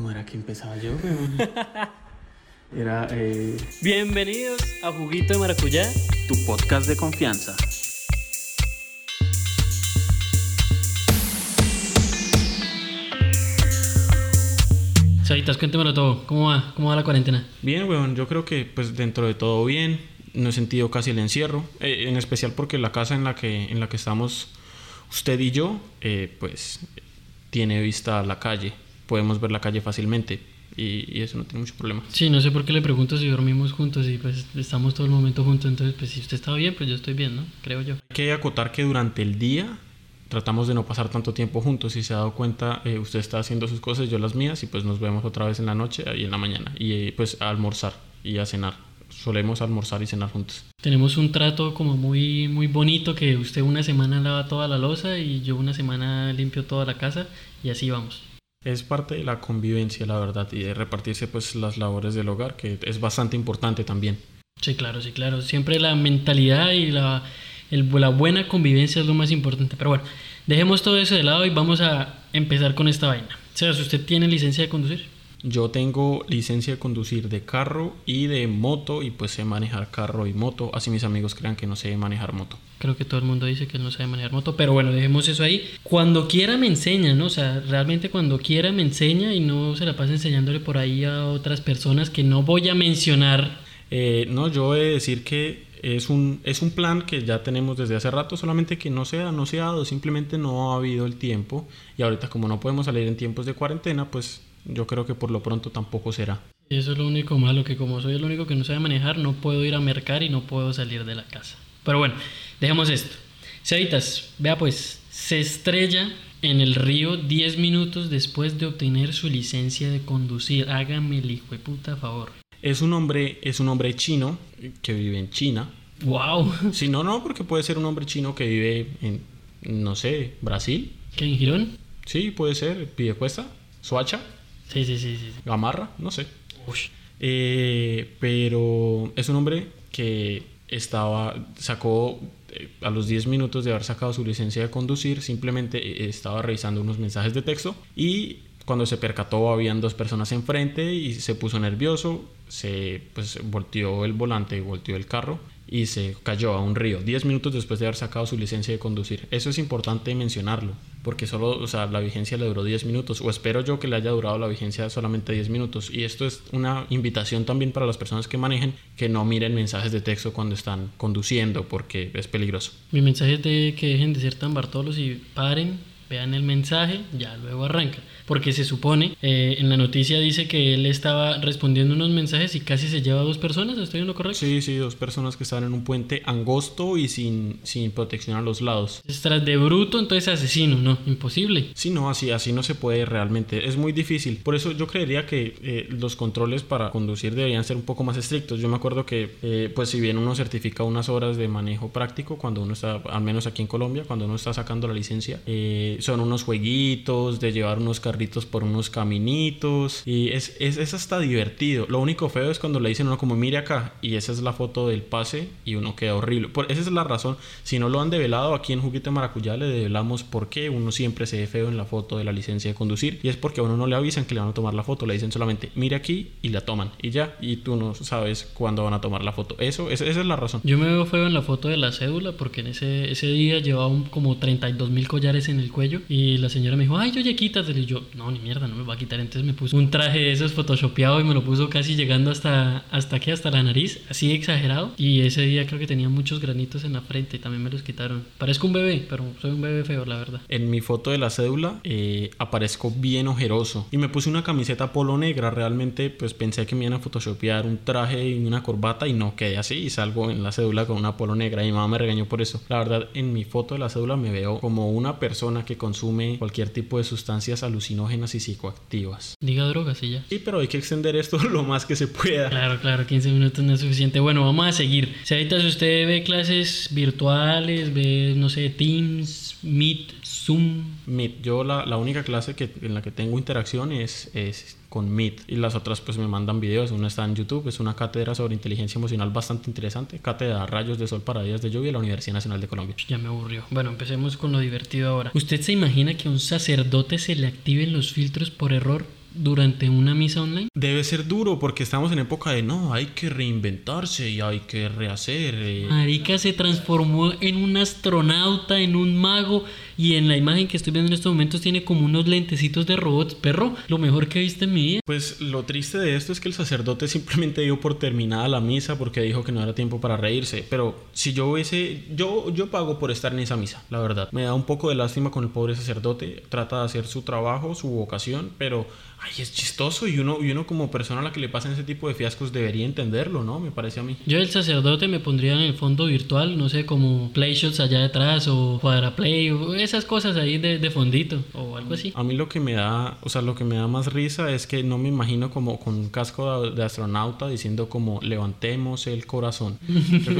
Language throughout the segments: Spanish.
¿Cómo era que empezaba yo, weón? Era eh, Bienvenidos a Juguito de Maracuyá. tu podcast de confianza. Sabitas, cuéntemelo todo. ¿Cómo va? ¿Cómo va la cuarentena? Bien, weón, yo creo que pues dentro de todo bien. No he sentido casi el encierro. eh, en especial porque la casa en la que, en la que estamos usted y yo, eh, pues tiene vista a la calle. Podemos ver la calle fácilmente. Y, y eso no tiene mucho problema. Sí, no sé por qué le pregunto si dormimos juntos y pues estamos todo el momento juntos. Entonces, pues si usted está bien, pues yo estoy bien, ¿no? Creo yo. Hay que acotar que durante el día tratamos de no pasar tanto tiempo juntos. Si se ha dado cuenta, eh, usted está haciendo sus cosas, yo las mías, y pues nos vemos otra vez en la noche y en la mañana. Y eh, pues a almorzar y a cenar. Solemos almorzar y cenar juntos. Tenemos un trato como muy, muy bonito que usted una semana lava toda la losa y yo una semana limpio toda la casa y así vamos. Es parte de la convivencia, la verdad, y de repartirse pues las labores del hogar, que es bastante importante también. Sí, claro, sí, claro. Siempre la mentalidad y la, la buena convivencia es lo más importante. Pero bueno, dejemos todo eso de lado y vamos a empezar con esta vaina. O sea, si usted tiene licencia de conducir. Yo tengo licencia de conducir de carro y de moto, y pues sé manejar carro y moto, así mis amigos crean que no sé manejar moto. Creo que todo el mundo dice que no sabe manejar moto, pero bueno, dejemos eso ahí. Cuando quiera me enseña, ¿no? O sea, realmente cuando quiera me enseña y no se la pasa enseñándole por ahí a otras personas que no voy a mencionar. Eh, no, yo he de decir que es un, es un plan que ya tenemos desde hace rato, solamente que no se ha, no se ha dado, simplemente no ha habido el tiempo. Y ahorita como no podemos salir en tiempos de cuarentena, pues yo creo que por lo pronto tampoco será. Y eso es lo único malo, que como soy el único que no sabe manejar, no puedo ir a mercar y no puedo salir de la casa. Pero bueno, dejemos esto. Cevitas, vea pues, se estrella en el río 10 minutos después de obtener su licencia de conducir. Hágame el hijo de puta favor. Es un hombre, es un hombre chino que vive en China. ¡Wow! Si no, no, porque puede ser un hombre chino que vive en, no sé, Brasil. ¿Qué en Girón? Sí, puede ser, Piedecuesta, Soacha, Sí, sí, sí, sí. Gamarra, no sé. Ush. Eh, pero es un hombre que estaba, sacó eh, a los 10 minutos de haber sacado su licencia de conducir, simplemente eh, estaba revisando unos mensajes de texto y cuando se percató habían dos personas enfrente y se puso nervioso, se pues volteó el volante, volteó el carro y se cayó a un río 10 minutos después de haber sacado su licencia de conducir. Eso es importante mencionarlo, porque solo, o sea, la vigencia le duró 10 minutos, o espero yo que le haya durado la vigencia solamente 10 minutos. Y esto es una invitación también para las personas que manejen que no miren mensajes de texto cuando están conduciendo, porque es peligroso. Mi mensaje es de que dejen de ser tan bartolos y paren, vean el mensaje, ya luego arranca. Porque se supone, eh, en la noticia dice que él estaba respondiendo unos mensajes y casi se lleva a dos personas, ¿estoy en lo correcto? Sí, sí, dos personas que estaban en un puente angosto y sin, sin protección a los lados. Tras de bruto, entonces asesino, no, imposible. Sí, no, así, así no se puede realmente. Es muy difícil. Por eso yo creería que eh, los controles para conducir deberían ser un poco más estrictos. Yo me acuerdo que, eh, pues si bien uno certifica unas horas de manejo práctico, cuando uno está, al menos aquí en Colombia, cuando uno está sacando la licencia, eh, son unos jueguitos de llevar unos carritos por unos caminitos. Y es, es, es hasta divertido. Lo único feo es cuando le dicen a uno como mire acá y esa es la foto del pase y uno queda horrible. Por, esa es la razón. Si no lo han develado aquí en Juguete Maracuyá, le develamos por qué uno siempre se ve feo en la foto de la licencia de conducir. Y es porque a uno no le avisan que le van a tomar la foto. Le dicen solamente mire aquí y la toman. Y ya. Y tú no sabes cuándo van a tomar la foto. Eso, esa, esa es la razón. Yo me veo feo en la foto de la cédula porque en ese, ese día llevaba un- como 32 mil collares en el cuello y la señora me dijo, ay, oye, quítatelo. Y yo, no, ni mierda, no me va a quitar. Entonces me puso un traje de esos photoshopeado y me lo puso casi llegando hasta, hasta aquí, hasta la nariz, así exagerado. Y ese día creo que tenía muchos granitos en la frente y también me los quitaron. Parezco un bebé, pero soy un bebé feo, la verdad. En mi foto de la cédula eh, aparezco bien ojeroso y me puse una camiseta polo negra. Realmente pues pensé que me iban a photoshopear un traje y una corbata y no quedé así y salgo en la cédula con una polo negra y mi mamá me regañó por eso. La verdad en mi foto de la cédula me veo como una persona que consume cualquier tipo de sustancias alucinógenas y psicoactivas. Diga drogas y ya. Sí, pero hay que extender esto lo más que se pueda. Claro, claro, 15 minutos no es suficiente. Bueno, vamos a seguir. Si ahorita si usted ve clases virtuales, ve, no sé, Teams, Meet, Zoom, Meet. Yo la, la única clase que, en la que tengo interacción es, es con Meet y las otras pues me mandan videos. Una está en YouTube, es una cátedra sobre inteligencia emocional bastante interesante. Cátedra Rayos de Sol para Días de Lluvia de la Universidad Nacional de Colombia. Ya me aburrió. Bueno, empecemos con lo divertido ahora. ¿Usted se imagina que a un sacerdote se le activen los filtros por error durante una misa online? Debe ser duro porque estamos en época de no, hay que reinventarse y hay que rehacer. eh. Marica se transformó en un astronauta, en un mago y en la imagen que estoy viendo en estos momentos tiene como unos lentecitos de robots. Perro, lo mejor que he visto en mi vida. Pues lo triste de esto es que el sacerdote simplemente dio por terminada la misa porque dijo que no era tiempo para reírse. Pero si yo hubiese, yo, yo pago por estar en esa misa, la verdad. Me da un poco de lástima con el pobre sacerdote. Trata de hacer su trabajo, su vocación, pero ay, es chistoso y uno, y uno como persona a la que le pasan ese tipo de fiascos debería entenderlo, ¿no? Me parece a mí. Yo el sacerdote me pondría en el fondo virtual, no sé, como playshots allá detrás o cuadraplay o esas cosas ahí de, de fondito o algo así. A mí lo que me da, o sea, lo que me da más risa es que no me imagino como con un casco de, de astronauta diciendo como levantemos el corazón.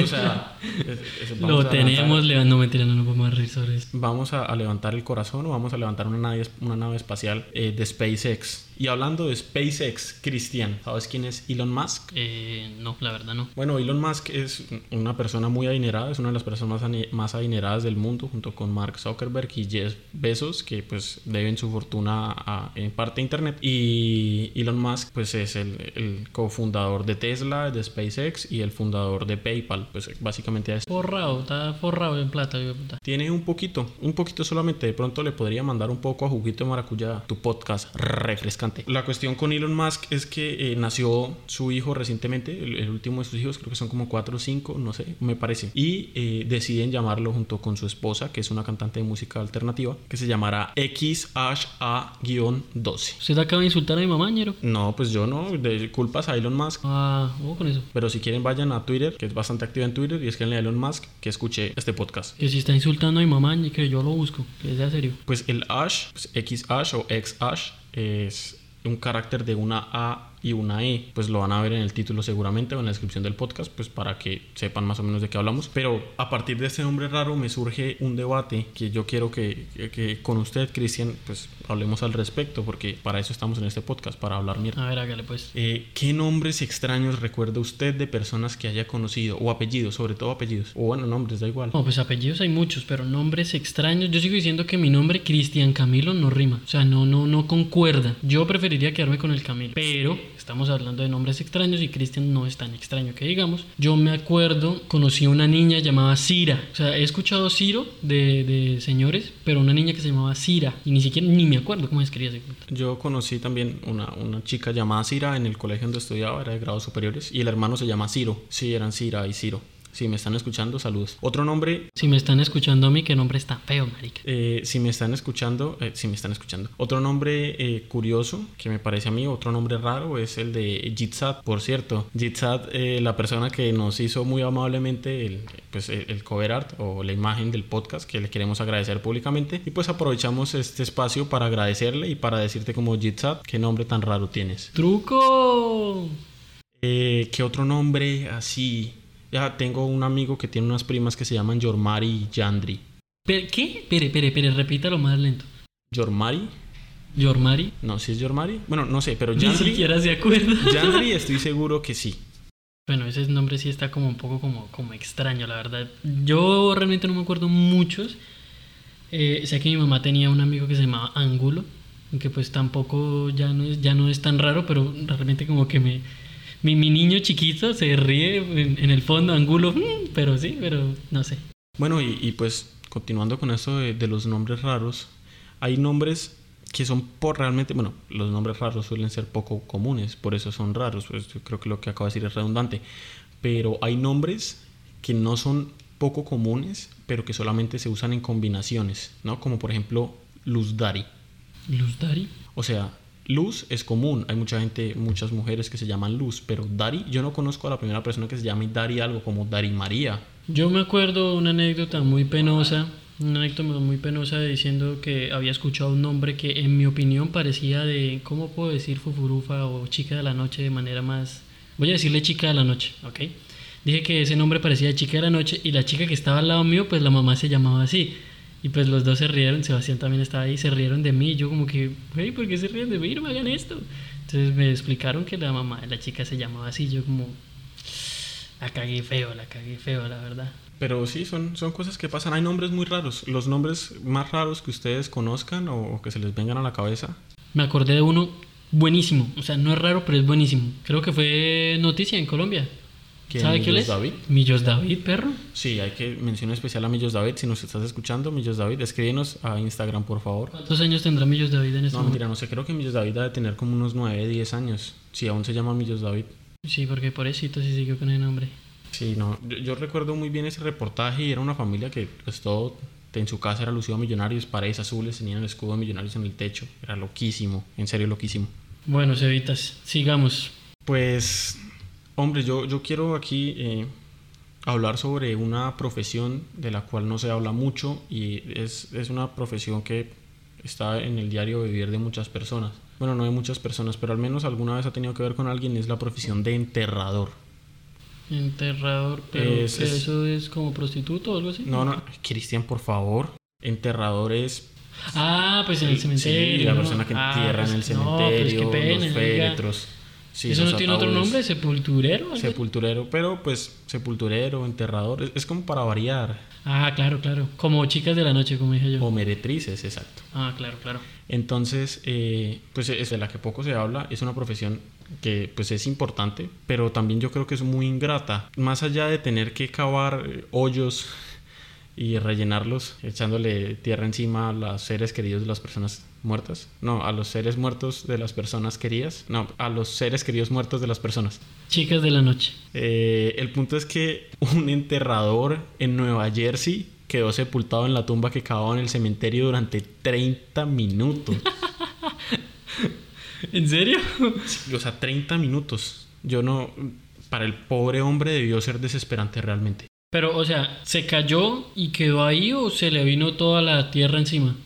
o sea, es- es- Lo levantar- tenemos, le no mentira, no nos vamos a reír sobre eso. Vamos a, a levantar el corazón o vamos a levantar una nave, una nave espacial eh, de SpaceX. Y hablando de SpaceX, Cristian, ¿sabes quién es Elon Musk? Eh, no, la verdad no. Bueno, Elon Musk es una persona muy adinerada, es una de las personas más adineradas del mundo, junto con Mark Zuckerberg y Jeff Bezos, que pues deben su fortuna a, en parte a Internet. Y Elon Musk pues es el, el cofundador de Tesla, de SpaceX y el fundador de PayPal, pues básicamente es Forrado, está forrado en plata, tiene un poquito, un poquito solamente. De pronto le podría mandar un poco a Juguito de Maracuyá, tu podcast refrescante. La cuestión con Elon Musk es que eh, nació su hijo recientemente, el, el último de sus hijos, creo que son como 4 o 5, no sé, me parece. Y eh, deciden llamarlo junto con su esposa, que es una cantante de música alternativa, que se llamará XHA-12. ¿Usted acaba de insultar a mi mamá, ñero? No, pues yo no, de culpas a Elon Musk. Ah, ojo con eso. Pero si quieren vayan a Twitter, que es bastante activa en Twitter, y escríbanle a Elon Musk que escuche este podcast. Que si está insultando a mi mamá, que yo lo busco. Que sea serio. Pues el hash, pues X hash o X hash, es un carácter de una A y una E. Pues lo van a ver en el título seguramente o en la descripción del podcast, pues para que sepan más o menos de qué hablamos. Pero a partir de este nombre raro me surge un debate que yo quiero que, que- que con usted, Cristian, pues hablemos al respecto, porque para eso estamos en este podcast, para hablar mierda. A ver, hágale pues. Eh, ¿Qué nombres extraños recuerda usted de personas que haya conocido? O apellidos, sobre todo apellidos. O bueno, nombres, da igual. No, pues apellidos hay muchos, pero nombres extraños. Yo sigo diciendo que mi nombre, Cristian Camilo, no rima. O sea, no, no, no concuerda. Yo preferiría quedarme con el Camilo. Pero estamos hablando de nombres extraños y Cristian no es tan extraño que digamos. Yo me acuerdo, conocí una niña llamada Cira. O sea, he escuchado Ciro de, de señores, pero una niña que se llamaba Cira. Y ni siquiera, ni me acuerdo cómo escribía ese. Yo conocí también una, una chica llamada Cira en el colegio donde estudiaba, era de grados superiores, y el hermano se llama Ciro. Sí, eran Cira y Ciro. Si me están escuchando, saludos. Otro nombre, Si me están escuchando a mí, qué nombre está feo, marica. eh, si me están escuchando, eh, si me están escuchando. Otro nombre eh, curioso que me parece a mí, otro nombre raro, es el de Jitsat. Por cierto, Jitsat, la persona que nos hizo muy amablemente el, pues, el, cover art o la imagen del podcast, que le queremos agradecer públicamente. Y pues aprovechamos este espacio para agradecerle y para decirte como Jitsat, qué nombre tan raro tienes. ¡Truco! Eh, ¿Qué otro nombre así? Ya tengo un amigo que tiene unas primas que se llaman Yormari y Yandri. ¿Qué? Pere, pere, pere, repítalo más lento. ¿Yormari? Yormari. No, si es Yormari. Bueno, no sé, pero Ni Yandri. siquiera se acuerda. Yandri estoy seguro que sí. Bueno, ese nombre sí está como un poco como, como extraño, la verdad. Yo realmente no me acuerdo muchos. Eh, sé que mi mamá tenía un amigo que se llamaba Ángulo, que pues tampoco ya no es, ya no es tan raro, pero realmente como que me... Mi, mi niño chiquito se ríe en, en el fondo, Ángulo, mm, pero sí, pero no sé. Bueno, y, y pues continuando con esto de, de los nombres raros, hay nombres que son por realmente, bueno, los nombres raros suelen ser poco comunes, por eso son raros, pues yo creo que lo que acabo de decir es redundante, pero hay nombres que no son poco comunes, pero que solamente se usan en combinaciones, ¿no? Como por ejemplo Luz Dari. Luz Dari. O sea, Luz es común, hay mucha gente, muchas mujeres que se llaman Luz, pero Dari, yo no conozco a la primera persona que se llame Dari algo como Dari María. Yo me acuerdo una anécdota muy penosa, una anécdota muy penosa diciendo que había escuchado un nombre que en mi opinión parecía de, ¿cómo puedo decir fufurufa o chica de la noche de manera más... Voy a decirle chica de la noche, ¿ok? Dije que ese nombre parecía de chica de la noche y la chica que estaba al lado mío, pues la mamá se llamaba así. Y pues los dos se rieron, Sebastián también estaba ahí, se rieron de mí. Yo como que, hey, ¿por qué se ríen de mí? No me hagan esto. Entonces me explicaron que la mamá de la chica se llamaba así. Yo como, la cagué feo, la cagué feo, la verdad. Pero sí, son, son cosas que pasan. Hay nombres muy raros. Los nombres más raros que ustedes conozcan o, o que se les vengan a la cabeza. Me acordé de uno buenísimo. O sea, no es raro, pero es buenísimo. Creo que fue noticia en Colombia. ¿Quién, ¿Sabe quién Millos es? David? Millos David, perro. Sí, hay que mencionar especial a Millos David. Si nos estás escuchando, Millos David, escríbenos a Instagram, por favor. ¿Cuántos años tendrá Millos David en este No, momento? mentira, no sé, creo que Millos David debe tener como unos 9, 10 años. Si aún se llama Millos David. Sí, porque pobrecito sí siguió con el nombre. Sí, no, yo, yo recuerdo muy bien ese reportaje y era una familia que pues todo en su casa era lucido a millonarios, paredes azules, tenían el escudo de millonarios en el techo. Era loquísimo, en serio loquísimo. Bueno, Cevitas, sigamos. Pues, hombre, yo, yo quiero aquí eh, hablar sobre una profesión de la cual no se habla mucho y es, es una profesión que está en el diario vivir de muchas personas. Bueno, no de muchas personas, pero al menos alguna vez ha tenido que ver con alguien, es la profesión de enterrador. Enterrador, pero Es- ¿qué, es- ¿eso es como prostituto o algo así? No, no, Cristian, por favor. Enterrador es Ah, pues en el cementerio. Sí, la persona que Ah, entierra en el pues, no, pues cementerio, pena, los féretros. Sí, ¿Eso no tiene otro nombre? ¿Sepulturero? Sepulturero, pero pues sepulturero, enterrador, es, es como para variar. Ah, claro, claro. Como chicas de la noche, como dije yo. O meretrices, exacto. Ah, claro, claro. Entonces, eh, pues es de la que poco se habla, es una profesión que pues es importante, pero también yo creo que es muy ingrata. Más allá de tener que cavar eh, hoyos y rellenarlos echándole tierra encima a los seres queridos de las personas muertas. No, a los seres muertos de las personas queridas. No, a los seres queridos muertos de las personas. Chicas de la noche. Eh, el punto es que un enterrador en Nueva Jersey quedó sepultado en la tumba que cavaba en el cementerio durante 30 minutos. ¿En serio? o sea, 30 minutos. Yo no... Para el pobre hombre debió ser desesperante realmente. Pero, o sea, ¿se cayó y quedó ahí o se le vino toda la tierra encima?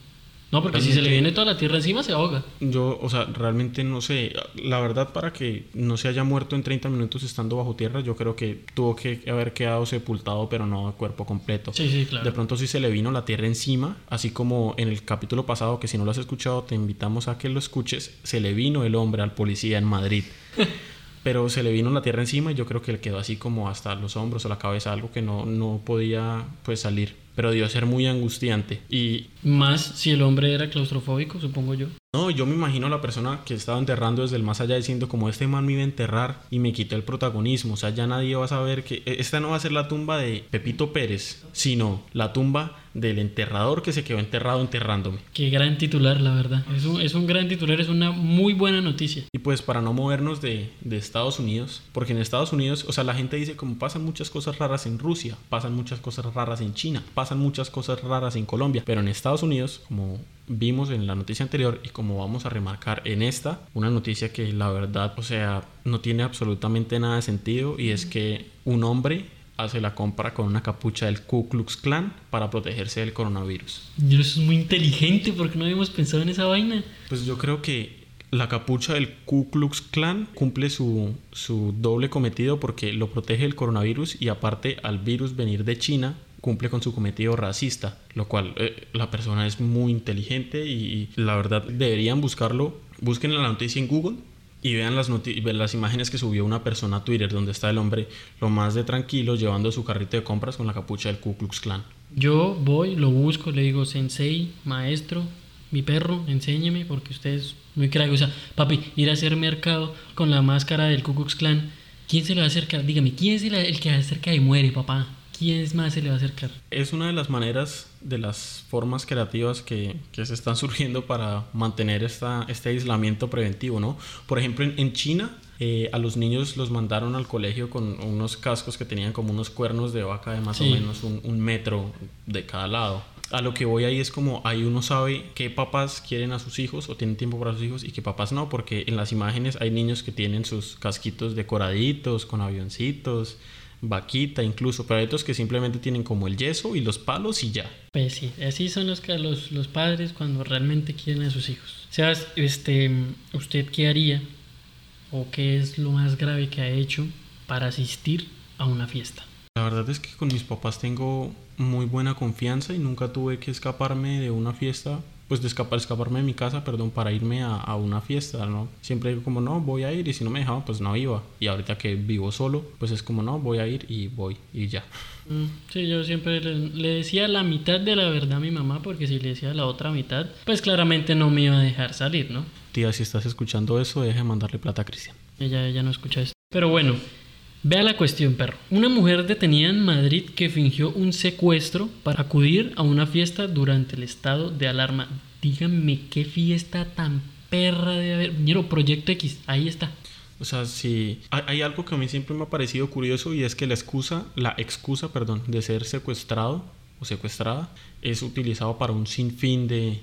No, porque si se le Realmente- viene toda la tierra encima se ahoga. Yo, o sea, realmente no sé. La verdad, para que no se haya muerto en 30 minutos estando bajo tierra, yo creo que tuvo que haber quedado sepultado, pero no a cuerpo completo. Sí, sí, claro. De pronto sí se le vino la tierra encima, así como en el capítulo pasado, que si no lo has escuchado, te invitamos a que lo escuches, se le vino el hombre al policía en Madrid. Pero se le vino la tierra encima y yo creo que le quedó así como hasta los hombros o la cabeza, algo que no, no podía pues salir. Pero debió ser muy angustiante. Y Más si el hombre era claustrofóbico, supongo yo. no, yo me imagino a la persona que estaba enterrando desde el más allá diciendo como este man me iba a enterrar y me quitó el protagonismo. O sea, ya nadie va a saber que e, esta no va a ser la tumba de Pepito Pérez, sino la tumba del enterrador que se quedó enterrado enterrándome. Qué gran titular, la verdad. Es un, es un gran titular, es una muy buena noticia. Y pues para no movernos de, de Estados Unidos, porque en Estados Unidos, o sea, la gente dice como pasan muchas cosas raras en Rusia, pasan muchas cosas raras en China, pasan muchas cosas raras en Colombia, pero en Estados Unidos, como vimos en la noticia anterior y como vamos a remarcar en esta, una noticia que la verdad, o sea, no tiene absolutamente nada de sentido y es que un hombre hace la compra con una capucha del Ku Klux Klan para protegerse del coronavirus. Y eso es muy inteligente porque no habíamos pensado en esa vaina. Pues yo creo que la capucha del Ku Klux Klan cumple su, su doble cometido porque lo protege del coronavirus y aparte al virus venir de China cumple con su cometido racista, lo cual eh, la persona es muy inteligente y, y la verdad deberían buscarlo. Busquen la noticia en Google y vean las, las imágenes que subió una persona a Twitter donde está el hombre lo más de tranquilo llevando su carrito de compras con la capucha del Ku Klux Klan. Yo voy, lo busco, le digo, sensei, maestro, mi perro, enséñeme porque usted es muy crack. O sea, papi, ir a hacer mercado con la máscara del Ku Klux Klan, ¿quién se le va a acercar? Dígame, ¿quién es el, el que se acerca y muere, papá? ¿Quién más se le va a acercar? Es una de las maneras, de las formas creativas que, que se están surgiendo para mantener esta, este aislamiento preventivo, ¿no? Por ejemplo, en, en China, eh, a los niños los mandaron al colegio con unos cascos que tenían como unos cuernos de vaca de más Sí. o menos un, un metro de cada lado. A lo que voy ahí es como ahí uno sabe qué papás quieren a sus hijos o tienen tiempo para sus hijos y qué papás no, porque en las imágenes hay niños que tienen sus casquitos decoraditos, con avioncitos, vaquita incluso, pero hay otros que simplemente tienen como el yeso y los palos y ya. Pues sí, así son los, los, los padres cuando realmente quieren a sus hijos. Sebas, este, ¿usted qué haría o qué es lo más grave que ha hecho para asistir a una fiesta? La verdad es que con mis papás tengo muy buena confianza y nunca tuve que escaparme de una fiesta pues de escapar, escaparme de mi casa, perdón, para irme a, a, una fiesta, ¿no? Siempre digo como, no, voy a ir y si no me dejaban, pues no iba. Y ahorita que vivo solo, pues es como, no, voy a ir y voy y ya. Mm, sí, yo siempre le, le, decía la mitad de la verdad a mi mamá porque si le decía la otra mitad, pues claramente no me iba a dejar salir, ¿no? Tía, si estás escuchando eso, deje de mandarle plata a Cristian. Ella, ella no escucha esto. Pero bueno, Vea la cuestión, perro. Una mujer detenida en Madrid que fingió un secuestro para acudir a una fiesta durante el estado de alarma. Díganme qué fiesta tan perra de haber. Miro, Proyecto X, ahí está. O sea, sí, hay, algo que a mí siempre me ha parecido curioso y es que la excusa, la excusa, perdón, de ser secuestrado o secuestrada es utilizado para un sinfín de,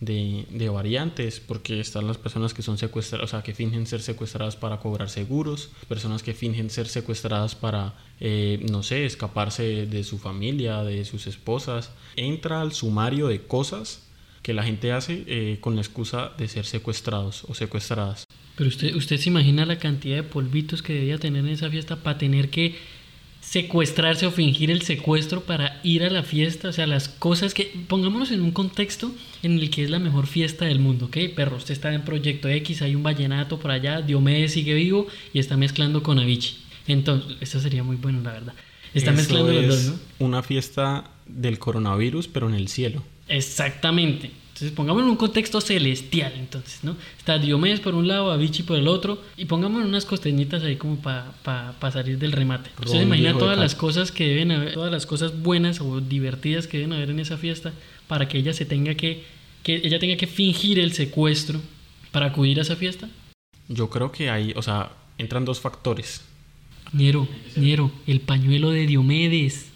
de, variantes, porque están las personas que son secuestradas, o sea, que fingen ser secuestradas para cobrar seguros, personas que fingen ser secuestradas para, eh, no sé, escaparse de su familia, de sus esposas. Entra al sumario de cosas que la gente hace eh, con la excusa de ser secuestrados o secuestradas. Pero usted, usted se imagina la cantidad de polvitos que debía tener en esa fiesta para tener que secuestrarse o fingir el secuestro para ir a la fiesta, o sea, las cosas que, pongámonos en un contexto en el que es la mejor fiesta del mundo, ¿ok? Perro, usted está en Proyecto X, hay un vallenato por allá, Diomedes sigue vivo y está mezclando con Avicii. Entonces, esto sería muy bueno, la verdad. Está Eso mezclando los dos, ¿no? Una fiesta del coronavirus, pero en el cielo. Exactamente. Entonces pongámoslo en un contexto celestial, entonces, ¿no? Está Diomedes por un lado, Avicii por el otro, y pongámosle unas costeñitas ahí como para pa, pa salir del remate. Ron imagina todas las cosas que deben haber, todas las cosas buenas o divertidas que deben haber en esa fiesta para que ella se tenga que, que ella tenga que fingir el secuestro para acudir a esa fiesta. Yo creo que ahí, o sea, entran dos factores. Niero, Niero, el pañuelo de Diomedes.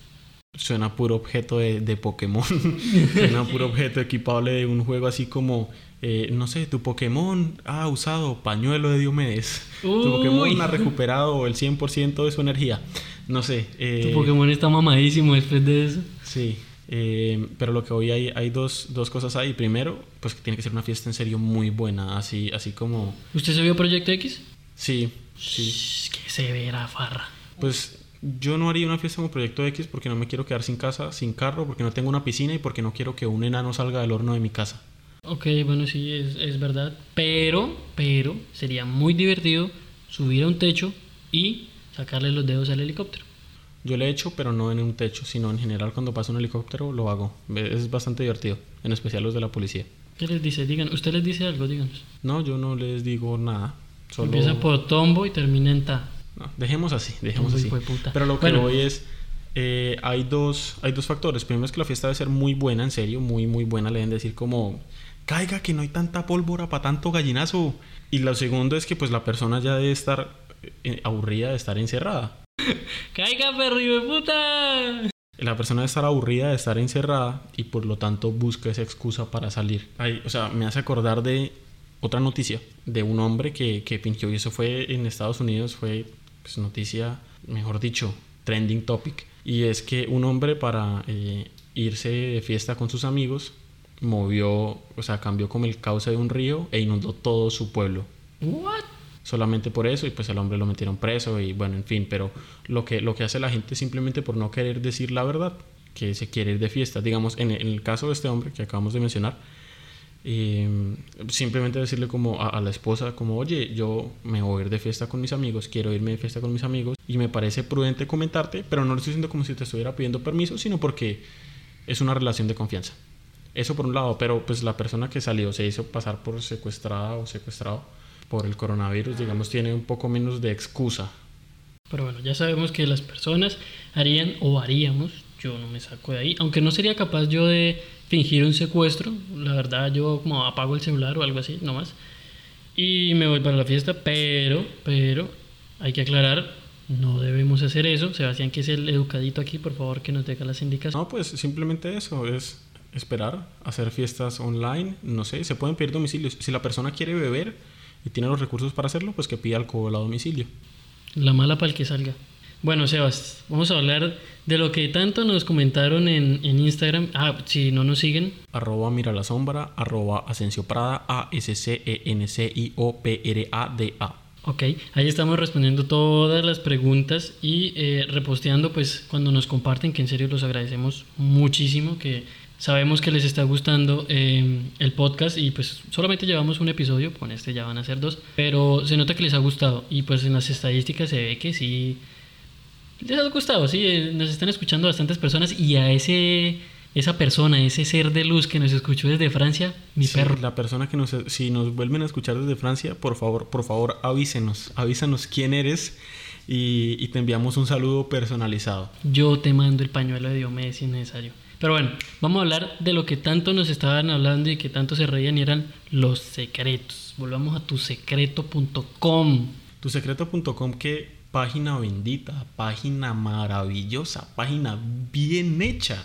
Suena puro objeto de, de Pokémon. Suena puro objeto equipable de un juego así como, eh, no sé, tu Pokémon ha usado pañuelo de Diomedes. Tu. Pokémon ha recuperado el 100% de su energía. No sé. eh, Tu Pokémon está mamadísimo después de eso. Sí, eh, pero lo que hoy hay, hay dos, dos cosas ahí. Primero, pues que tiene que ser una fiesta en serio muy buena, así, así como... ¿Usted se vio Proyecto X? Sí, sí. Shh, que severa farra. Pues yo no haría una fiesta como Proyecto X porque no me quiero quedar sin casa, sin carro, porque no tengo una piscina y porque no quiero que un enano salga del horno de mi casa. Ok, bueno, sí, es, es verdad. Pero, pero, sería muy divertido subir a un techo y sacarle los dedos al helicóptero. Yo le he hecho, pero no en un techo, sino en general cuando pasa un helicóptero lo hago. Es bastante divertido, en especial los de la policía. ¿Qué les dice? Digan, usted les dice algo, díganos. No, yo no les digo nada. Solo... Empieza por tombo y termina en ta. No, dejemos así, dejemos así. puta. Pero lo que Bueno. voy es, eh, hay, dos, hay dos factores. Primero es que la fiesta debe ser muy buena, en serio, muy, muy buena. Le deben decir como, caiga que no hay tanta pólvora para tanto gallinazo. Y lo segundo es que pues la persona ya debe estar eh, aburrida de estar encerrada. ¡Caiga, perro, de puta! La persona debe estar aburrida de estar encerrada y por lo tanto busca esa excusa para salir. Ay, o sea, me hace acordar de otra noticia de un hombre que, que fingió, y eso fue en Estados Unidos, fue pues, noticia, mejor dicho, trending topic. Y es que un hombre para eh, irse de fiesta con sus amigos movió, o sea, cambió como el cauce de un río e inundó todo su pueblo ¿What? solamente por eso y pues el hombre lo metieron preso y bueno, en fin, pero lo que, lo que hace la gente simplemente por no querer decir la verdad, que se quiere ir de fiesta. Digamos, en, en el caso de este hombre que acabamos de mencionar, eh, simplemente decirle como a, a la esposa como, oye, yo me voy a ir de fiesta con mis amigos, quiero irme de fiesta con mis amigos y me parece prudente comentarte, pero no lo estoy diciendo como si te estuviera pidiendo permiso, sino porque es una relación de confianza. Eso por un lado, pero pues la persona que salió se hizo pasar por secuestrada o secuestrado por el coronavirus, digamos, tiene un poco menos de excusa. Pero bueno, ya sabemos que las personas harían o haríamos, yo no me saco de ahí, aunque no sería capaz yo de fingir un secuestro, la verdad yo como apago el celular o algo así, nomás, y me voy para la fiesta, pero, pero, hay que aclarar, no debemos hacer eso, Sebastián que es el educadito aquí, por favor que nos deje las indicaciones. No, pues simplemente eso, es esperar, hacer fiestas online, no sé, se pueden pedir domicilios. Si la persona quiere beber y tiene los recursos para hacerlo, pues que pida alcohol a domicilio. La mala para el que salga. Bueno, Sebas, vamos a hablar de lo que tanto nos comentaron en, en Instagram. Ah, si no nos siguen, Arroba mira la sombra, arroba Asensio Prada, A-S-C-E-N-C-I-O-P-R-A-D-A. Ok, ahí estamos respondiendo todas las preguntas y eh, reposteando pues cuando nos comparten, que en serio los agradecemos muchísimo, que Sabemos que les está gustando eh, el podcast y pues solamente llevamos un episodio, con este ya van a ser dos, pero se nota que les ha gustado y pues en las estadísticas se ve que sí les ha gustado, sí, eh, nos están escuchando bastantes personas y a ese esa persona, ese ser de luz que nos escuchó desde Francia, mi Sí, perro. La persona que nos, si nos vuelven a escuchar desde Francia, por favor, por favor, avísenos, avísanos quién eres y, y te enviamos un saludo personalizado. Yo te mando el pañuelo de Diomedes si es necesario. Pero bueno, vamos a hablar de lo que tanto nos estaban hablando y que tanto se reían y eran los secretos. Volvamos a tusecreto.com. Tusecreto.com, qué página bendita, página maravillosa, página bien hecha.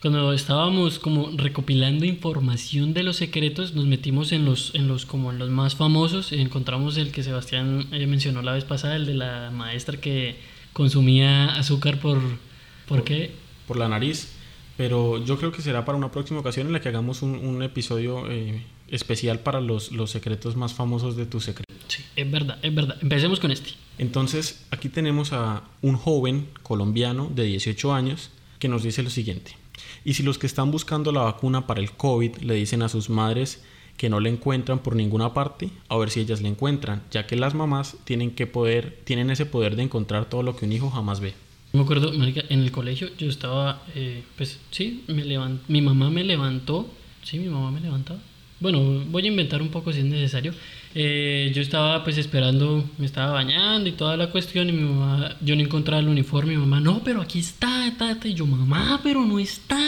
Cuando estábamos como recopilando información de los secretos, nos metimos en los, en los como en los más famosos. y Encontramos el que Sebastián eh, mencionó la vez pasada, el de la maestra que consumía azúcar por... ¿Por qué? por la nariz. Pero yo creo que será para una próxima ocasión en la que hagamos un, un episodio eh, especial para los, los secretos más famosos de tu secreto. Sí, es verdad, es verdad. Empecemos con este. Entonces, aquí tenemos a un joven colombiano de 18 años que nos dice lo siguiente. Y si los que están buscando la vacuna para el COVID le dicen a sus madres que no la encuentran por ninguna parte, a ver si ellas la encuentran, ya que las mamás tienen que poder, tienen ese poder de encontrar todo lo que un hijo jamás ve. Me acuerdo, en el colegio yo estaba, eh, pues sí, me levan- mi mamá me levantó, sí, mi mamá me levantaba. Bueno, voy a inventar un poco si es necesario. Eh, yo estaba pues esperando, me estaba bañando y toda la cuestión y mi mamá, yo no encontraba el uniforme, mi mamá, no, pero aquí está, ta, ta", y yo, mamá, pero no está,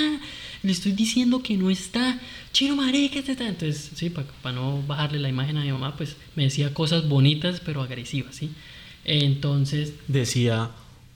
le estoy diciendo que no está, chino marica, ta, ta". entonces sí, para no bajarle la imagen a mi mamá, pues me decía cosas bonitas pero agresivas, ¿sí? Entonces, Decía,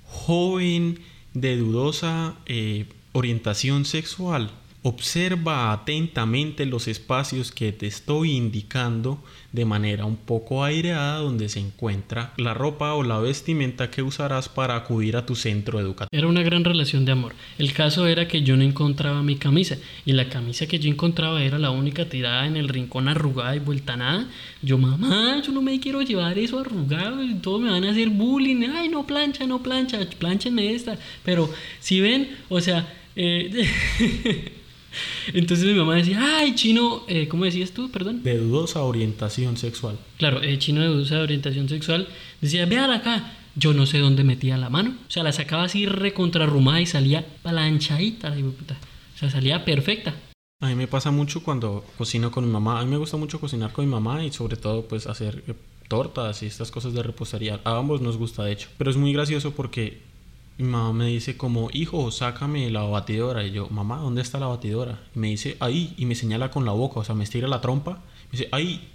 joven de dudosa eh, orientación sexual, observa atentamente los espacios que te estoy indicando de manera un poco aireada donde se encuentra la ropa o la vestimenta que usarás para acudir a tu centro educativo. Era una gran relación de amor. El caso era que yo no encontraba mi camisa y la camisa que yo encontraba era la única tirada en el rincón arrugada y vuelta nada. Yo, mamá, yo no me quiero llevar eso arrugado y todos me van a hacer bullying. Ay, no plancha, no plancha, planchenme esta. Pero si ven, o sea, eh, entonces mi mamá decía, ay, chino, eh, ¿cómo decías tú? Perdón. De dudosa orientación sexual. Claro, el chino de de orientación sexual decía, vean acá, yo no sé dónde metía la mano. O sea, la sacaba así recontrarrumada y salía planchadita la hijueputa. O sea, salía perfecta. A mí me pasa mucho cuando cocino con mi mamá. A mí me gusta mucho cocinar con mi mamá y sobre todo pues hacer eh, tortas y estas cosas de repostería. A ambos nos gusta de hecho. Pero es muy gracioso porque mi mamá me dice como, hijo, sácame la batidora. Y yo, mamá, ¿dónde está la batidora? Y me dice, ahí. Y me señala con la boca, o sea, me estira la trompa. Me dice, ahí.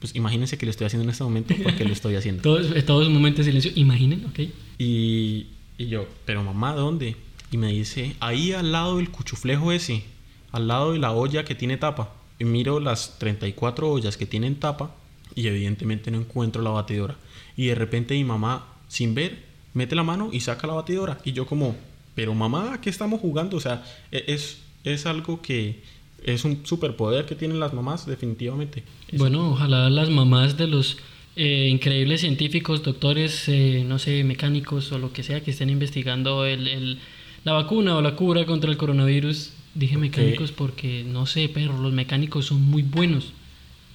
Pues imagínense que lo estoy haciendo en este momento porque lo estoy haciendo. Todos, todos un momento de silencio, imaginen, ¿ok? Y, y yo, pero mamá, ¿dónde? Y me dice, ahí al lado del cuchuflejo ese, al lado de la olla que tiene tapa. Y miro las 34 ollas que tienen tapa y evidentemente no encuentro la batidora. Y de repente mi mamá, sin ver, mete la mano y saca la batidora. Y yo como, pero mamá, ¿a qué estamos jugando? O sea, e- es, es algo que es un superpoder que tienen las mamás, definitivamente. Es- Bueno, ojalá las mamás de los eh, increíbles científicos, doctores, eh, no sé, mecánicos o lo que sea que estén investigando el, el- la vacuna o la cura contra el coronavirus. Dije mecánicos porque, no sé, pero los mecánicos son muy buenos.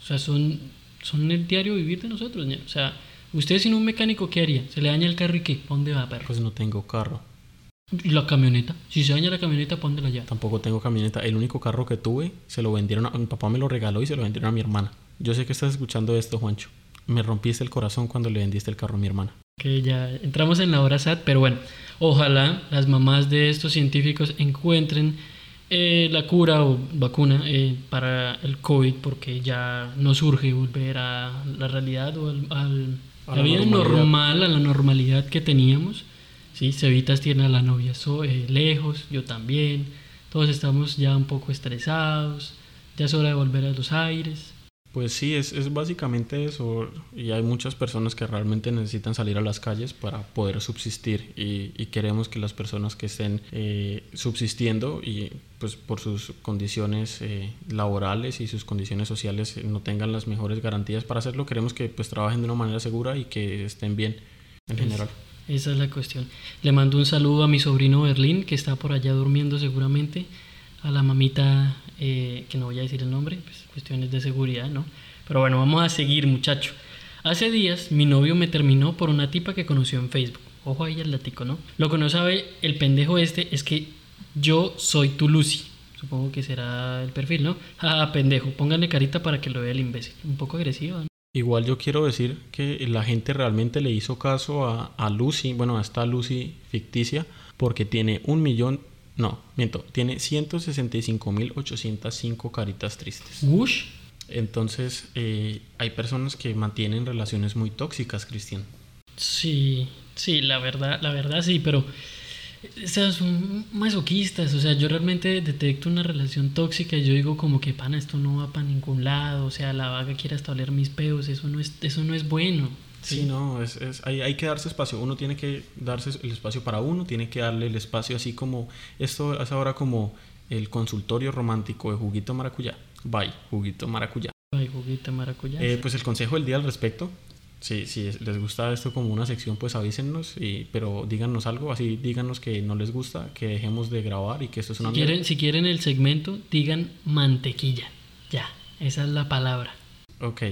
O sea, son, son el diario vivir de nosotros. O sea, usted sin un mecánico, ¿qué haría? Se le daña el carro y ¿qué? ¿Pa' dónde va, perro? Pues no tengo carro. ¿Y la camioneta? Si se daña la camioneta, ¿pa' dónde la lleva? Tampoco tengo camioneta. El único carro que tuve se lo vendieron a mi papá me lo regaló y se lo vendieron a mi hermana. Yo sé que estás escuchando esto, Juancho. Me rompiste el corazón cuando le vendiste el carro a mi hermana. que ya entramos en la hora SAT, pero bueno, ojalá las mamás de estos científicos encuentren eh, la cura o vacuna eh, para el COVID, porque ya no surge volver a la realidad o al, al- A la la vida normal, a la normalidad que teníamos. Sí, Cevitas tiene a la novia so- eh, lejos, yo también. Todos estamos ya un poco estresados. Ya es hora de volver a los aires. Pues sí, es, es básicamente eso. Y hay muchas personas que realmente necesitan salir a las calles para poder subsistir. Y, y queremos que las personas que estén eh, subsistiendo y pues por sus condiciones eh, laborales y sus condiciones sociales eh, no tengan las mejores garantías para hacerlo, queremos que pues trabajen de una manera segura y que estén bien en Es- general. Esa es la cuestión. Le mando un saludo a mi sobrino Berlín, que está por allá durmiendo seguramente. A la mamita, eh, que no voy a decir el nombre, pues cuestiones de seguridad, ¿no? Pero bueno, vamos a seguir, muchacho. Hace días mi novio me terminó por una tipa que conoció en Facebook. Ojo ahí el latico, ¿no? Lo que no sabe el pendejo este es que yo soy tu Lucy. Supongo que será el perfil, ¿no? Ah, pendejo, pónganle carita para que lo vea el imbécil. Un poco agresivo, ¿no? Igual yo quiero decir que la gente realmente le hizo caso a, a Lucy, bueno, a esta Lucy ficticia, porque tiene un millón, no, miento, tiene 165.805 caritas tristes. Wush. Entonces, eh, hay personas que mantienen relaciones muy tóxicas, Cristian. Sí, sí, la verdad, la verdad sí, pero o sea, son masoquistas, o sea, yo realmente detecto una relación tóxica y yo digo como que pana, esto no va para ningún lado, o sea, la vaga quiere hasta oler mis peos, eso no es, eso no es bueno. Sí, no, es, es, hay, hay que darse espacio, uno tiene que darse el espacio para uno, tiene que darle el espacio así como, esto es ahora como el consultorio romántico de Juguito Maracuyá. Bye, Juguito Maracuyá. Ay, juguito maracuyá. Eh, pues el consejo del día al respecto. Si, si es- les gusta esto como una sección, pues avísennos, y, pero díganos algo, así díganos que no les gusta, que dejemos de grabar y que esto es una si, quieren, si quieren el segmento, digan mantequilla. Ya, esa es la palabra. Ok,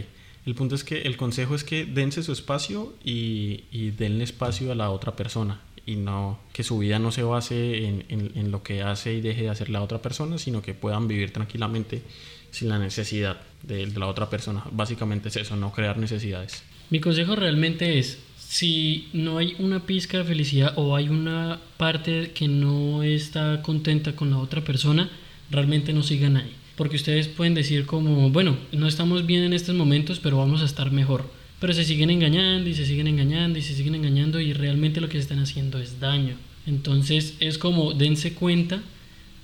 el punto es que el consejo es que dense su espacio y, y denle espacio a la otra persona. Y no que su vida no se base en, lo que hace y deje de hacer la otra persona, sino que puedan vivir tranquilamente sin la necesidad de, de la otra persona. Básicamente es eso, no crear necesidades. Mi consejo realmente es, si no hay una pizca de felicidad o hay una parte que no está contenta con la otra persona, realmente no sigan ahí. Porque ustedes pueden decir como, bueno, no estamos bien en estos momentos, pero vamos a estar mejor. Pero se siguen engañando y se siguen engañando y se siguen engañando y realmente lo que están haciendo es daño. Entonces es como dense cuenta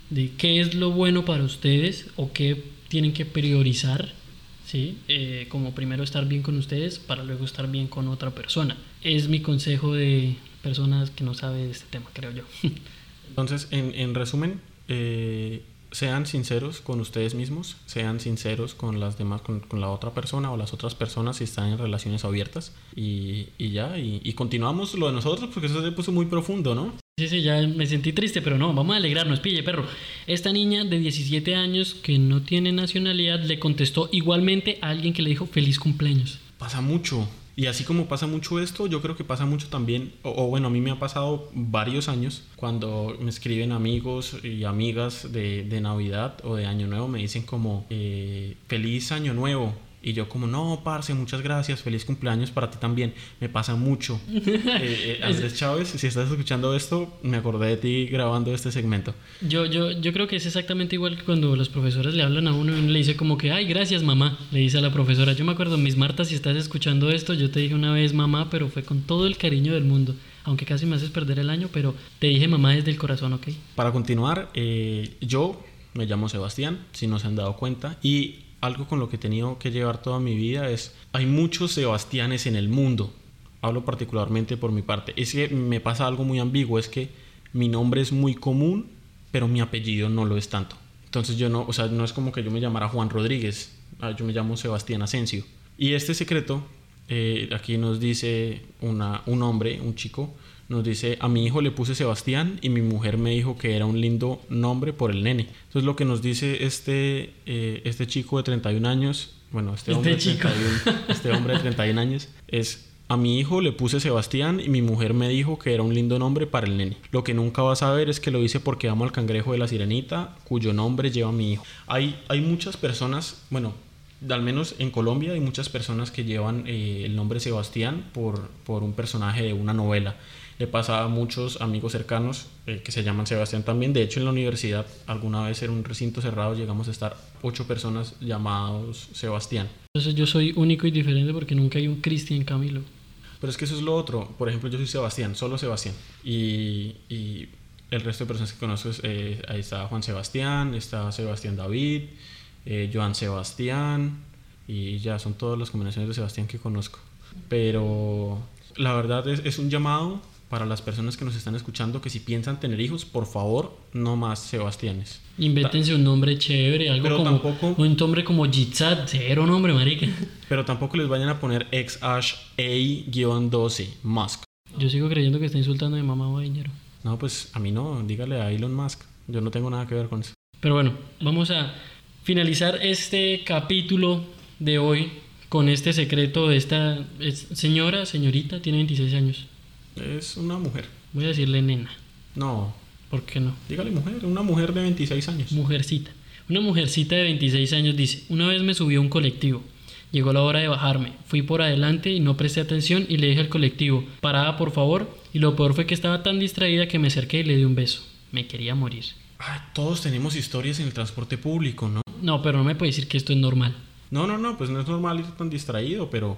de qué es lo bueno para ustedes o qué tienen que priorizar, ¿sí? Eh, como primero estar bien con ustedes para luego estar bien con otra persona. Es mi consejo de personas que no saben de este tema, creo yo. Entonces, en, en resumen, eh, sean sinceros con ustedes mismos, sean sinceros con las demás, con, con la otra persona o las otras personas si están en relaciones abiertas y, y ya, y, y continuamos lo de nosotros porque eso se puso muy profundo, ¿no? Sí, sí, ya me sentí triste, pero no, vamos a alegrarnos, pille, perro. Esta niña de 17 años que no tiene nacionalidad le contestó igualmente a alguien que le dijo feliz cumpleaños. Pasa mucho. Y así como pasa mucho esto, yo creo que pasa mucho también, o, bueno, a mí me ha pasado varios años cuando me escriben amigos y amigas de, de Navidad o de Año Nuevo, me dicen como, eh, feliz Año Nuevo. Y yo como, no, parce, muchas gracias, feliz cumpleaños para ti también. Me pasa mucho. Eh, eh, Andrés Chávez, si estás escuchando esto, me acordé de ti grabando este segmento. Yo, yo, yo creo que es exactamente igual que cuando los profesores le hablan a uno y uno le dice como que, ay, gracias mamá, le dice a la profesora. Yo me acuerdo, Miss Marta, si estás escuchando esto, yo te dije una vez mamá, pero fue con todo el cariño del mundo. Aunque casi me haces perder el año, pero te dije mamá desde el corazón, ¿ok? Para continuar, eh, yo me llamo Sebastián, si no se han dado cuenta, y algo con lo que he tenido que llevar toda mi vida es, hay muchos Sebastianes en el mundo. Hablo particularmente por mi parte. Es que me pasa algo muy ambiguo, es que mi nombre es muy común, pero mi apellido no lo es tanto. Entonces yo no, o sea, no es como que yo me llamara Juan Rodríguez, ah, yo me llamo Sebastián Asensio. Y este secreto, eh, aquí nos dice una, un hombre, un chico, nos dice, a mi hijo le puse Sebastián y mi mujer me dijo que era un lindo nombre por el nene. Entonces lo que nos dice este, eh, este chico de 31 años, bueno, este, Este hombre, de chico. 31, este hombre de 31 años, es, a mi hijo le puse Sebastián y mi mujer me dijo que era un lindo nombre para el nene. Lo que nunca va a saber es que lo hice porque amo al cangrejo de la sirenita, cuyo nombre lleva mi hijo. Hay, hay muchas personas, bueno, al menos en Colombia hay muchas personas que llevan eh, el nombre Sebastián por, por un personaje de una novela. Le pasa a muchos amigos cercanos eh, que se llaman Sebastián también. De hecho, en la universidad, alguna vez en un recinto cerrado, llegamos a estar ocho personas llamados Sebastián. Entonces yo soy único y diferente porque nunca hay un Cristian Camilo. Pero es que eso es lo otro. Por ejemplo, yo soy Sebastián, solo Sebastián. Y, y el resto de personas que conozco, es, eh, ahí está Juan Sebastián, está Sebastián David, eh, Joan Sebastián, y ya son todas las combinaciones de Sebastián que conozco. Pero la verdad es, es un llamado para las personas que nos están escuchando que si piensan tener hijos, por favor, no más Sebastianes. Invéntense un nombre chévere, algo Pero como tampoco- un nombre como Jitsat, cero nombre, marica. Pero tampoco les vayan a poner XH A-12 Musk. Yo sigo creyendo que está insultando a mi mamá Bañero. No, pues a mí no, dígale a Elon Musk. Yo no tengo nada que ver con eso. Pero bueno, vamos a finalizar este capítulo de hoy con este secreto de esta es- señora, señorita, tiene 26 años. Es una mujer. Voy a decirle nena, No, ¿por qué no? dígale mujer, una mujer de 26 años. Mujercita. Una mujercita de 26 años dice, una vez me subió a un colectivo. Llegó la hora de bajarme. Fui por adelante y no presté atención y le dije al colectivo, parada por favor. Y lo peor fue que estaba tan distraída que me acerqué y le di un beso. Me quería morir. Ay, todos tenemos historias en el transporte público, ¿no? No, pero no me puede decir que esto es normal. No, no, no, pues no es normal ir tan distraído, pero,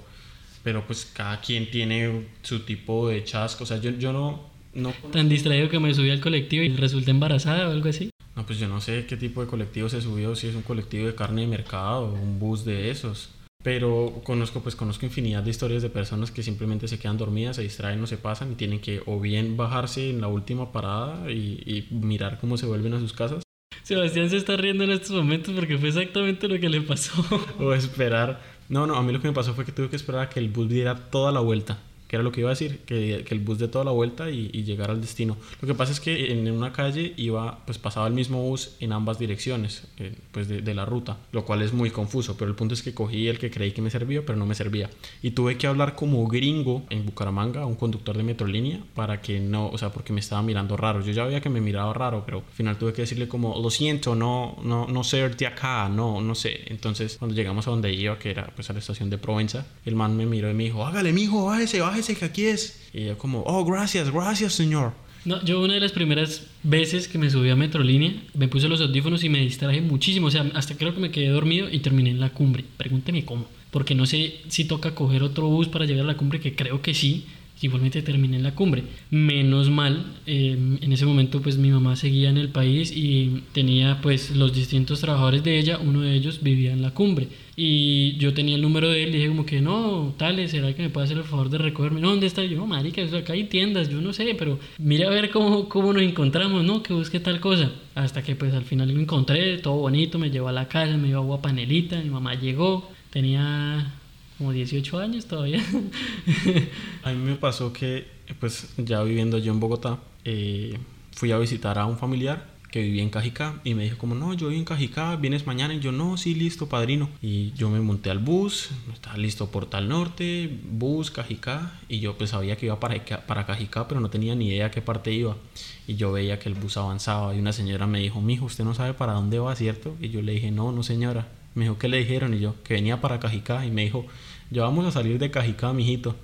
pero pues cada quien tiene su tipo de chasco. O sea, yo, yo no, no, Tan distraído que me subí al colectivo y resulté embarazada o algo así. no, pues yo no sé qué tipo de colectivo se subió, si es un colectivo de carne de mercado o un bus de esos. Pero conozco, pues conozco infinidad de historias de personas que simplemente se quedan dormidas, se distraen o se pasan y tienen que o bien bajarse en la última parada y, y mirar cómo se vuelven a sus casas Sebastián se está riendo en estos momentos porque fue exactamente lo que le pasó. o esperar. No, no, a mí lo que me pasó fue que tuve que esperar a que el bus diera toda la vuelta. Que era lo que iba a decir, que, que el bus dé toda la vuelta y, y llegara al destino. Lo que pasa es que en una calle iba, pues pasaba el mismo bus en ambas direcciones, eh, pues de, de la ruta, lo cual es muy confuso. Pero el punto es que cogí el que creí que me servía, pero no me servía. Y tuve que hablar como gringo en Bucaramanga a un conductor de Metrolínea para que no, o sea, porque me estaba mirando raro. Yo ya veía que me miraba raro, pero al final tuve que decirle como, lo siento, no, no, no ser de acá, no, no sé. Entonces, cuando llegamos a donde iba, que era pues a la estación de Provenza, el man me miró y me dijo, hágale, mijo, bájese, bájese, aquí es. Y yo como, oh, gracias, gracias, señor. No, yo una de las primeras veces que me subí a Metrolínea, me puse los audífonos y me distraje muchísimo. O sea, hasta creo que me quedé dormido y terminé en la cumbre. Pregúnteme cómo. Porque no sé si toca coger otro bus para llegar a la cumbre, que creo que sí. Igualmente terminé en la cumbre. Menos mal, eh, en ese momento pues mi mamá seguía en el país y tenía pues los distintos trabajadores de ella, uno de ellos vivía en la cumbre. Y yo tenía el número de él y dije como que no, tal, ¿será que me puede hacer el favor de recogerme? No, ¿dónde está? Yo, no, marica, acá hay tiendas, yo no sé, pero mira a ver cómo, cómo nos encontramos, ¿no? Que busque tal cosa. Hasta que pues al final lo encontré, todo bonito, me llevó a la casa, me dio agua panelita, mi mamá llegó, tenía como 18 años todavía. A mí me pasó que, pues ya viviendo yo en Bogotá, eh, fui a visitar a un familiar que vivía en Cajicá y me dijo como, no, yo vivo en Cajicá, vienes mañana y yo, no, sí, listo, padrino. Y yo me monté al bus, estaba listo Portal Norte, bus, Cajicá, y yo pues sabía que iba para, para Cajicá, pero no tenía ni idea a qué parte iba. Y yo veía que el bus avanzaba y una señora me dijo, mijo, usted no sabe para dónde va, ¿cierto? Y yo le dije, no, no señora. Me dijo, ¿qué le dijeron? Y yo, que venía para Cajicá. Y me dijo, ya vamos a salir de Cajicá, mijito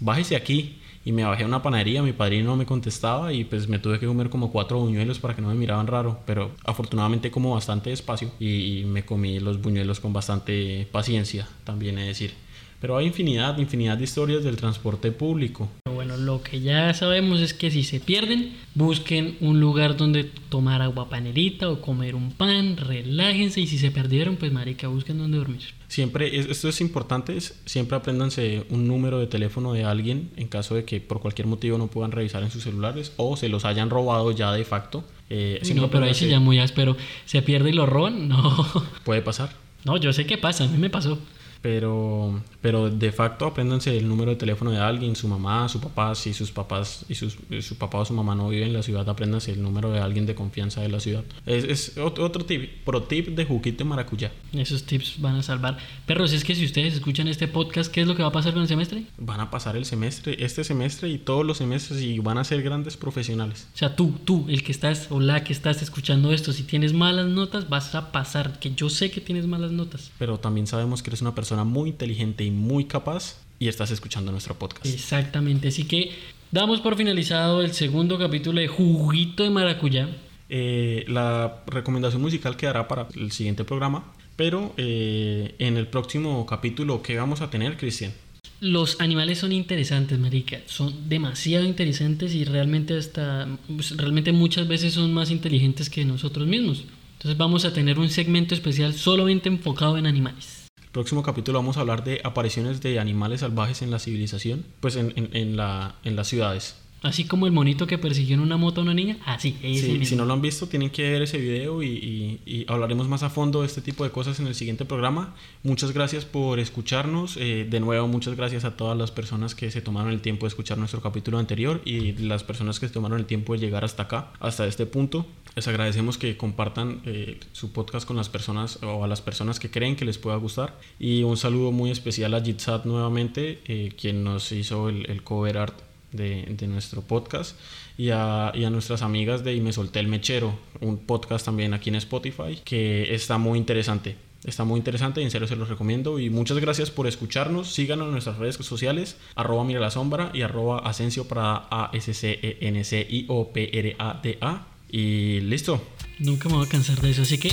bájese aquí. Y me bajé a una panadería, mi padrino no me contestaba y pues me tuve que comer como cuatro buñuelos para que no me miraban raro. Pero afortunadamente como bastante despacio y, y me comí los buñuelos con bastante paciencia, también es decir. Pero hay infinidad, infinidad de historias del transporte público. Bueno, lo que ya sabemos es que si se pierden, busquen un lugar donde tomar agua panelita o comer un pan, relájense y si se perdieron, pues marica, busquen donde dormir. Siempre, es- esto es importante, siempre apréndanse un número de teléfono de alguien en caso de que por cualquier motivo no puedan revisar en sus celulares o se los hayan robado ya de facto. Eh, no, pero ahí sí ya muy áspero. ¿Se pierde y lo roban? No. Puede pasar. No, yo sé qué pasa, a mí me pasó. Pero, pero de facto apréndanse el número de teléfono de alguien, su mamá, su papá, si sus papás y sus, eh, su papá o su mamá no viven en la ciudad, apréndanse el número de alguien de confianza de la ciudad. Es, es otro, tip, pro tip de juguito de maracuyá. Esos tips van a salvar. Perros, es que si ustedes escuchan este podcast, ¿qué es lo que va a pasar con el semestre? Van a pasar el semestre, este semestre y todos los semestres y van a ser grandes profesionales. O sea, tú, tú, el que estás o la que estás escuchando esto, si tienes malas notas, vas a pasar. Que yo sé que tienes malas notas. Pero también sabemos que eres una persona muy inteligente y muy capaz y estás escuchando nuestro podcast. Exactamente. Así que damos por finalizado el segundo capítulo de Juguito de Maracuyá. Eh, la recomendación musical quedará para el siguiente programa, pero eh, en el próximo capítulo, ¿qué vamos a tener, Cristian? Los animales son interesantes, marica. Son demasiado interesantes y realmente hasta pues, realmente muchas veces son más inteligentes que nosotros mismos. Entonces vamos a tener un segmento especial solamente enfocado en animales. Próximo capítulo vamos a hablar de apariciones de animales salvajes en la civilización, pues en, en- en la, en las ciudades. Así como el monito que persiguió en una moto a una niña, así, ese sí, Si no lo han visto, tienen que ver ese video y, hablaremos más a fondo de este tipo de cosas en el siguiente programa. Muchas gracias por escucharnos. Eh, de nuevo, muchas gracias a todas las personas que se tomaron el tiempo de escuchar nuestro capítulo anterior y las personas que se tomaron el tiempo de llegar hasta acá, hasta este punto. Les agradecemos que compartan eh, su podcast con las personas o a las personas que creen que les pueda gustar. Y un saludo muy especial a Jitsat nuevamente, eh, quien nos hizo el, el cover art de, nuestro podcast y a, y a, nuestras amigas de Y me solté el mechero, un podcast también aquí en Spotify que está muy interesante. Está muy interesante y en serio se los recomiendo. Y muchas gracias por escucharnos. Síganos en nuestras redes sociales, arroba mira la sombra y arroba ascencio para A S C E N C I O P R A D A. Y listo. Nunca me voy a cansar de eso, así que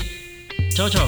chao chao.